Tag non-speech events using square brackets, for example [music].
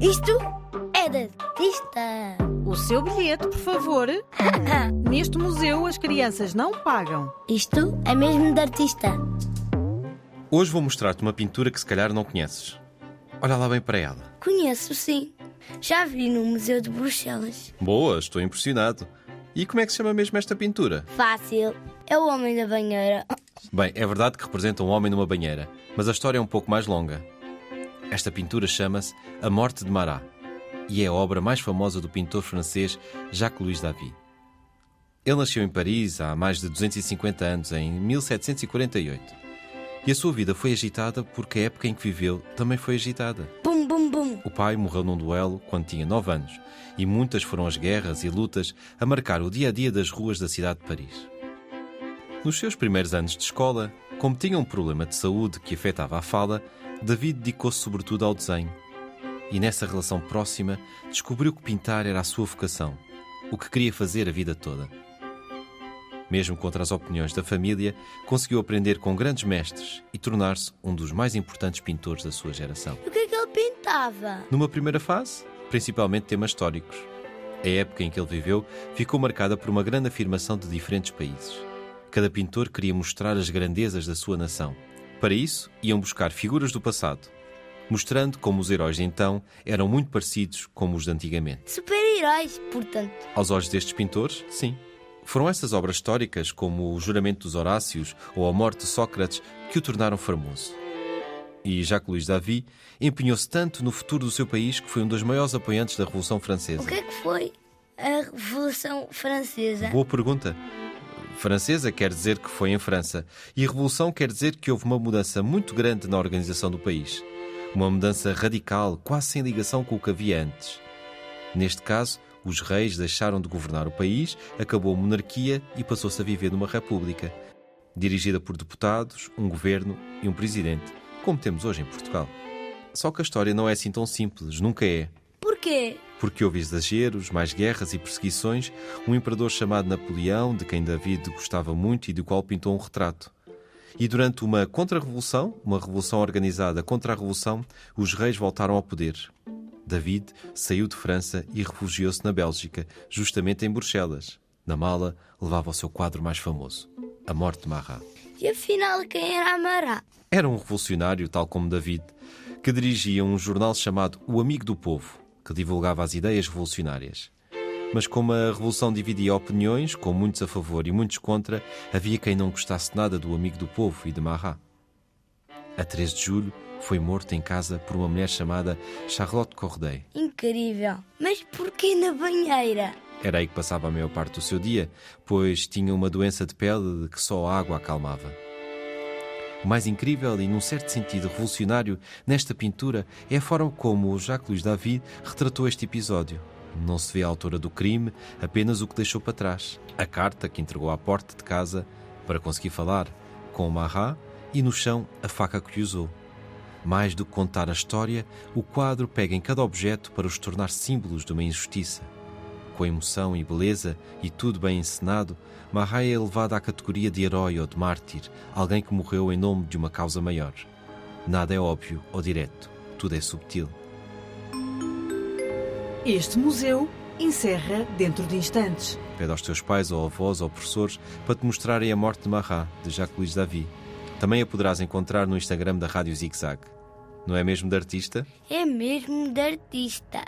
Isto é de artista. O seu bilhete, por favor. [laughs] Neste museu as crianças não pagam. Isto é mesmo de artista. Hoje vou mostrar-te uma pintura que se calhar não conheces. Olha lá bem para ela. Conheço, sim. Já vi no Museu de Bruxelas. Boa, estou impressionado. E como é que se chama mesmo esta pintura? Fácil. É o Homem da Banheira. Bem, é verdade que representa um homem numa banheira, mas a história é um pouco mais longa. Esta pintura chama-se A Morte de Marat e é a obra mais famosa do pintor francês Jacques-Louis David. Ele nasceu em Paris há mais de 250 anos, em 1748. E a sua vida foi agitada porque a época em que viveu também foi agitada. Bum, bum, bum. O pai morreu num duelo quando tinha 9 anos e muitas foram as guerras e lutas a marcar o dia a dia das ruas da cidade de Paris. Nos seus primeiros anos de escola, como tinha um problema de saúde que afetava a fala, David dedicou-se sobretudo ao desenho. E nessa relação próxima, descobriu que pintar era a sua vocação, o que queria fazer a vida toda. Mesmo contra as opiniões da família, conseguiu aprender com grandes mestres e tornar-se um dos mais importantes pintores da sua geração. O que é que ele pintava? Numa primeira fase, principalmente temas históricos. A época em que ele viveu ficou marcada por uma grande afirmação de diferentes países. Cada pintor queria mostrar as grandezas da sua nação. Para isso, iam buscar figuras do passado, mostrando como os heróis de então eram muito parecidos com os de antigamente. Super-heróis, portanto. Aos olhos destes pintores, sim. Foram essas obras históricas, como o Juramento dos Horácios ou a Morte de Sócrates, que o tornaram famoso. E Jacques Louis David empenhou-se tanto no futuro do seu país que foi um dos maiores apoiantes da Revolução Francesa. O que é que foi a Revolução Francesa? Boa pergunta. Francesa quer dizer que foi em França, e Revolução quer dizer que houve uma mudança muito grande na organização do país. Uma mudança radical, quase sem ligação com o que havia antes. Neste caso, os reis deixaram de governar o país, acabou a monarquia e passou-se a viver numa república, dirigida por deputados, um governo e um presidente, como temos hoje em Portugal. Só que a história não é assim tão simples, nunca é. Porquê? Porque houve exageros, mais guerras e perseguições, um imperador chamado Napoleão, de quem David gostava muito e do qual pintou um retrato. E durante uma contra-revolução, uma revolução organizada contra a revolução, os reis voltaram ao poder. David saiu de França e refugiou-se na Bélgica, justamente em Bruxelas. Na mala levava o seu quadro mais famoso, A Morte de Marat. E afinal, quem era Amará? Era um revolucionário, tal como David, que dirigia um jornal chamado O Amigo do Povo, que divulgava as ideias revolucionárias. Mas como a revolução dividia opiniões, com muitos a favor e muitos contra, havia quem não gostasse nada do Amigo do Povo e de Marat. A 13 de julho, foi morto em casa por uma mulher chamada Charlotte Corday. Incrível. Mas porquê na banheira? Era aí que passava a maior parte do seu dia, pois tinha uma doença de pele de que só a água acalmava. O mais incrível e, num certo sentido, revolucionário nesta pintura é a forma como Jacques-Louis David retratou este episódio. Não se vê a autora do crime, apenas o que deixou para trás. A carta que entregou à porta de casa para conseguir falar com o Marat e no chão a faca que usou. Mais do que contar a história, o quadro pega em cada objeto para os tornar símbolos de uma injustiça. Com emoção e beleza e tudo bem encenado, Marat é elevado à categoria de herói ou de mártir, alguém que morreu em nome de uma causa maior. Nada é óbvio ou direto, tudo é subtil. Este museu encerra dentro de instantes. Pede aos teus pais ou avós ou professores para te mostrarem a morte de Marat, de Jacques-Louis David. Também a poderás encontrar no Instagram da Rádio Zig Zag. Não é mesmo de artista? É mesmo de artista.